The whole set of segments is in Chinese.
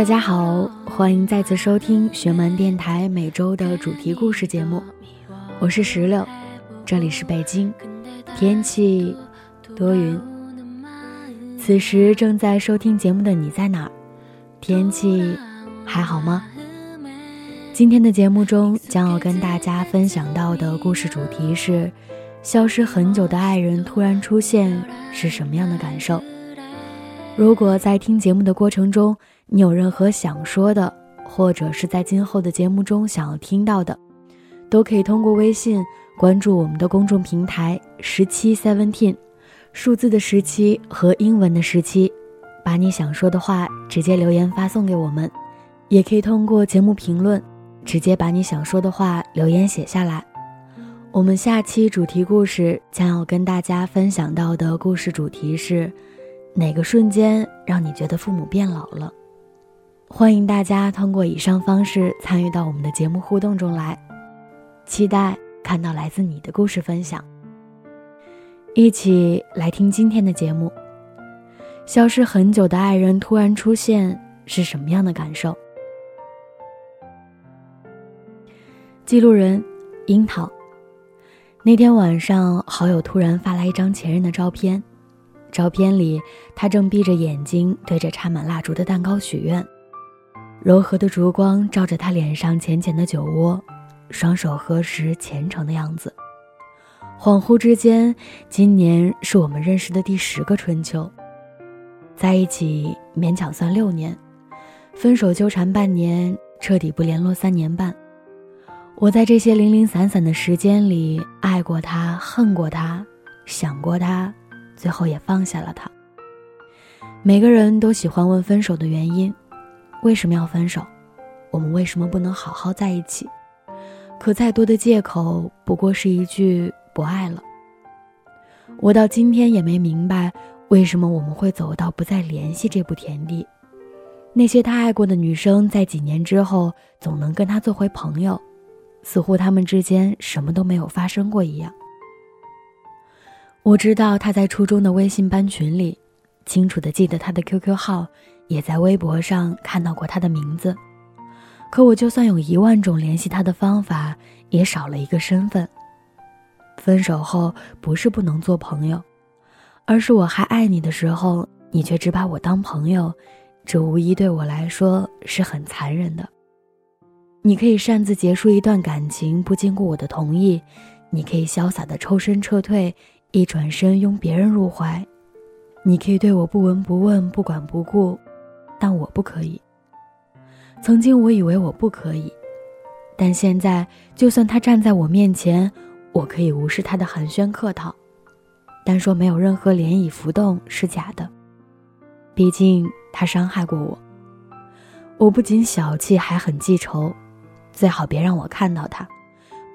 大家好，欢迎再次收听学门电台每周的主题故事节目，我是石榴，这里是北京，天气多云。此时正在收听节目的你在哪？天气还好吗？今天的节目中将要跟大家分享到的故事主题是：消失很久的爱人突然出现是什么样的感受？如果在听节目的过程中，你有任何想说的，或者是在今后的节目中想要听到的，都可以通过微信关注我们的公众平台十七 seventeen，数字的十七和英文的十七，把你想说的话直接留言发送给我们，也可以通过节目评论直接把你想说的话留言写下来。我们下期主题故事将要跟大家分享到的故事主题是：哪个瞬间让你觉得父母变老了？欢迎大家通过以上方式参与到我们的节目互动中来，期待看到来自你的故事分享。一起来听今天的节目。消失很久的爱人突然出现是什么样的感受？记录人：樱桃。那天晚上，好友突然发来一张前任的照片，照片里他正闭着眼睛对着插满蜡烛的蛋糕许愿。柔和的烛光照着他脸上浅浅的酒窝，双手合十虔诚的样子。恍惚之间，今年是我们认识的第十个春秋，在一起勉强算六年，分手纠缠半年，彻底不联络三年半。我在这些零零散散的时间里，爱过他，恨过他，想过他，最后也放下了他。每个人都喜欢问分手的原因。为什么要分手？我们为什么不能好好在一起？可再多的借口，不过是一句不爱了。我到今天也没明白，为什么我们会走到不再联系这步田地。那些他爱过的女生，在几年之后，总能跟他做回朋友，似乎他们之间什么都没有发生过一样。我知道他在初中的微信班群里，清楚的记得他的 QQ 号。也在微博上看到过他的名字，可我就算有一万种联系他的方法，也少了一个身份。分手后不是不能做朋友，而是我还爱你的时候，你却只把我当朋友，这无疑对我来说是很残忍的。你可以擅自结束一段感情，不经过我的同意；你可以潇洒的抽身撤退，一转身拥别人入怀；你可以对我不闻不问、不管不顾。但我不可以。曾经我以为我不可以，但现在就算他站在我面前，我可以无视他的寒暄客套，单说没有任何涟漪浮动是假的。毕竟他伤害过我，我不仅小气，还很记仇。最好别让我看到他，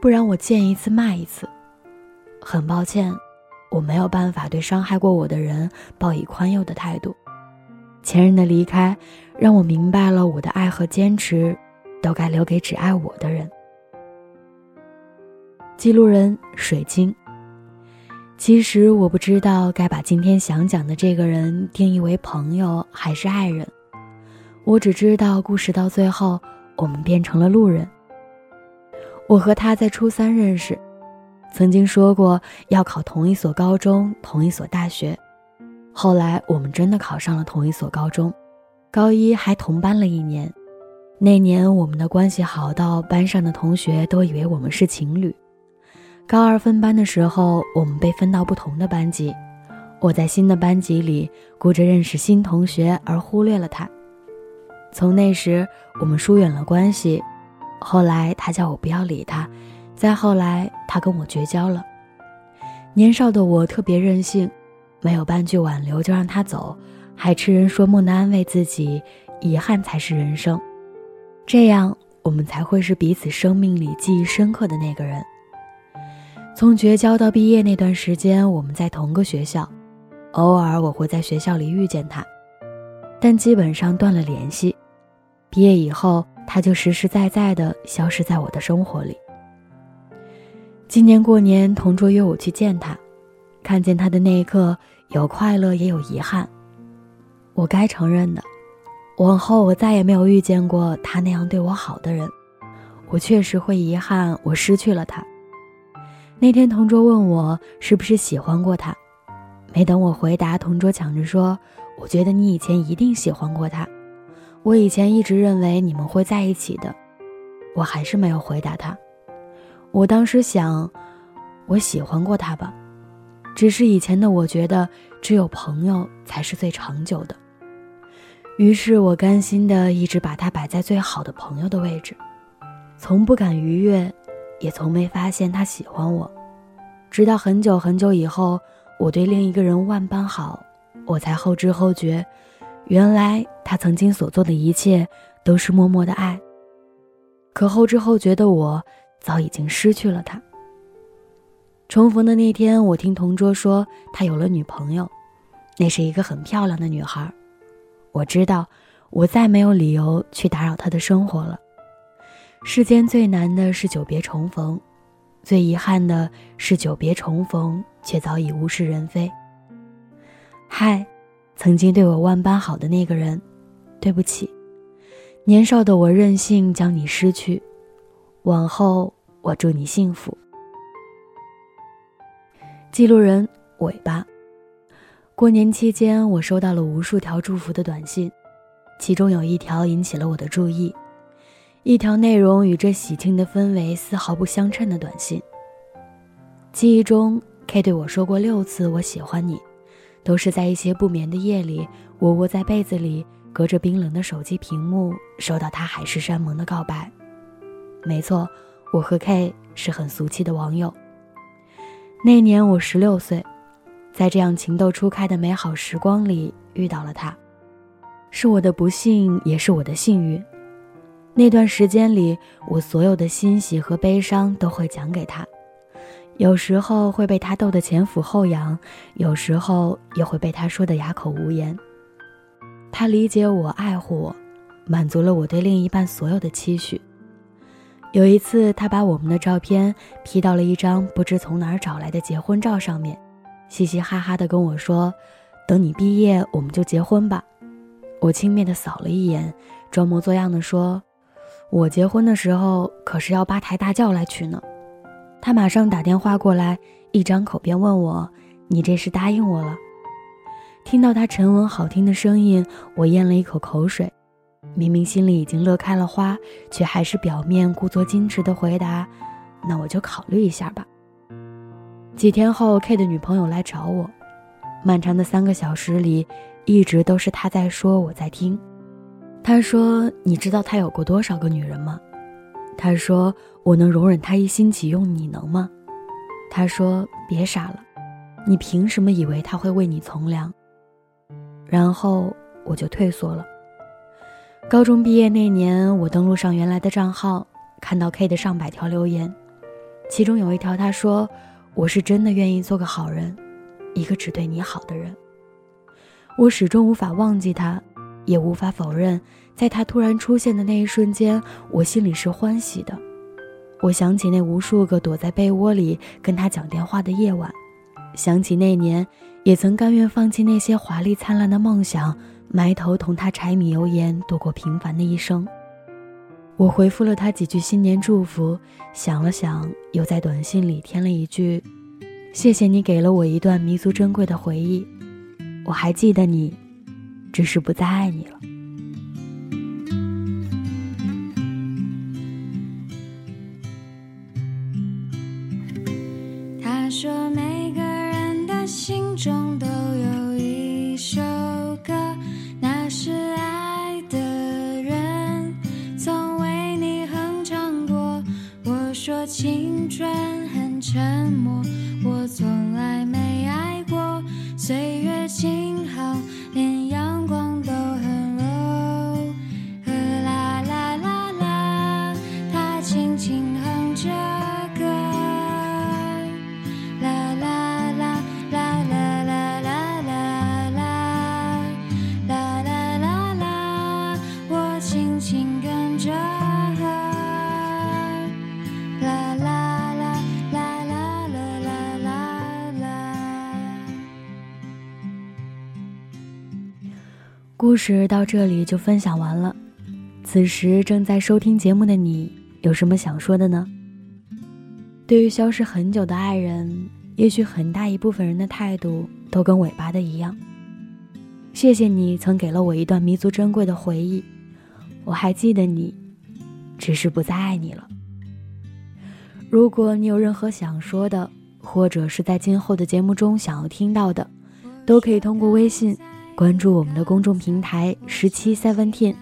不然我见一次骂一次。很抱歉，我没有办法对伤害过我的人抱以宽宥的态度。前任的离开，让我明白了我的爱和坚持，都该留给只爱我的人。记录人水晶。其实我不知道该把今天想讲的这个人定义为朋友还是爱人，我只知道故事到最后，我们变成了路人。我和他在初三认识，曾经说过要考同一所高中，同一所大学。后来我们真的考上了同一所高中，高一还同班了一年。那年我们的关系好到班上的同学都以为我们是情侣。高二分班的时候，我们被分到不同的班级。我在新的班级里顾着认识新同学而忽略了他。从那时我们疏远了关系。后来他叫我不要理他，再后来他跟我绝交了。年少的我特别任性。没有半句挽留就让他走，还痴人说梦的安慰自己，遗憾才是人生。这样我们才会是彼此生命里记忆深刻的那个人。从绝交到毕业那段时间，我们在同个学校，偶尔我会在学校里遇见他，但基本上断了联系。毕业以后，他就实实在在的消失在我的生活里。今年过年，同桌约我去见他，看见他的那一刻，有快乐也有遗憾。我该承认的，往后我再也没有遇见过他那样对我好的人。我确实会遗憾，我失去了他。那天同桌问我是不是喜欢过他，没等我回答，同桌抢着说：“我觉得你以前一定喜欢过他。我以前一直认为你们会在一起的。”我还是没有回答他。我当时想，我喜欢过他吧，只是以前的我觉得只有朋友才是最长久的。于是我甘心的一直把他摆在最好的朋友的位置，从不敢逾越，也从没发现他喜欢我。直到很久很久以后，我对另一个人万般好，我才后知后觉，原来他曾经所做的一切都是默默的爱。可后知后觉的我。早已经失去了他。重逢的那天，我听同桌说他有了女朋友，那是一个很漂亮的女孩。我知道，我再没有理由去打扰他的生活了。世间最难的是久别重逢，最遗憾的是久别重逢却早已物是人非。嗨，曾经对我万般好的那个人，对不起，年少的我任性将你失去。往后，我祝你幸福。记录人尾巴。过年期间，我收到了无数条祝福的短信，其中有一条引起了我的注意，一条内容与这喜庆的氛围丝毫不相称的短信。记忆中，K 对我说过六次“我喜欢你”，都是在一些不眠的夜里，我窝在被子里，隔着冰冷的手机屏幕，收到他海誓山盟的告白。没错，我和 K 是很俗气的网友。那年我十六岁，在这样情窦初开的美好时光里遇到了他，是我的不幸，也是我的幸运。那段时间里，我所有的欣喜和悲伤都会讲给他，有时候会被他逗得前俯后仰，有时候也会被他说得哑口无言。他理解我，爱护我，满足了我对另一半所有的期许。有一次，他把我们的照片 P 到了一张不知从哪儿找来的结婚照上面，嘻嘻哈哈地跟我说：“等你毕业，我们就结婚吧。”我轻蔑地扫了一眼，装模作样地说：“我结婚的时候可是要八抬大轿来娶呢。”他马上打电话过来，一张口便问我：“你这是答应我了？”听到他沉稳好听的声音，我咽了一口口水。明明心里已经乐开了花，却还是表面故作矜持的回答：“那我就考虑一下吧。”几天后，K 的女朋友来找我，漫长的三个小时里，一直都是他在说，我在听。他说：“你知道他有过多少个女人吗？”他说：“我能容忍他一心几用，你能吗？”他说：“别傻了，你凭什么以为他会为你从良？”然后我就退缩了。高中毕业那年，我登录上原来的账号，看到 K 的上百条留言，其中有一条他说：“我是真的愿意做个好人，一个只对你好的人。”我始终无法忘记他，也无法否认，在他突然出现的那一瞬间，我心里是欢喜的。我想起那无数个躲在被窝里跟他讲电话的夜晚，想起那年也曾甘愿放弃那些华丽灿烂的梦想。埋头同他柴米油盐度过平凡的一生。我回复了他几句新年祝福，想了想，又在短信里添了一句：“谢谢你给了我一段弥足珍贵的回忆，我还记得你，只是不再爱你了。”他说没：“故事到这里就分享完了。此时正在收听节目的你，有什么想说的呢？对于消失很久的爱人，也许很大一部分人的态度都跟尾巴的一样。谢谢你曾给了我一段弥足珍贵的回忆，我还记得你，只是不再爱你了。如果你有任何想说的，或者是在今后的节目中想要听到的，都可以通过微信关注我们的公众平台十七 seventeen，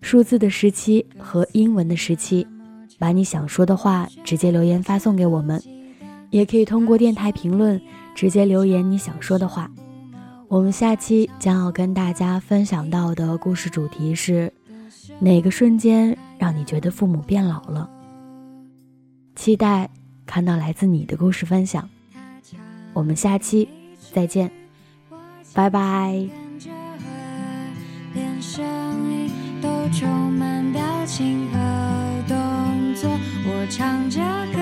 数字的十七和英文的十七，把你想说的话直接留言发送给我们，也可以通过电台评论直接留言你想说的话。我们下期将要跟大家分享到的故事主题是：哪个瞬间让你觉得父母变老了？期待看到来自你的故事分享。我们下期再见，拜拜。连声音都充满表情和动作，我唱着歌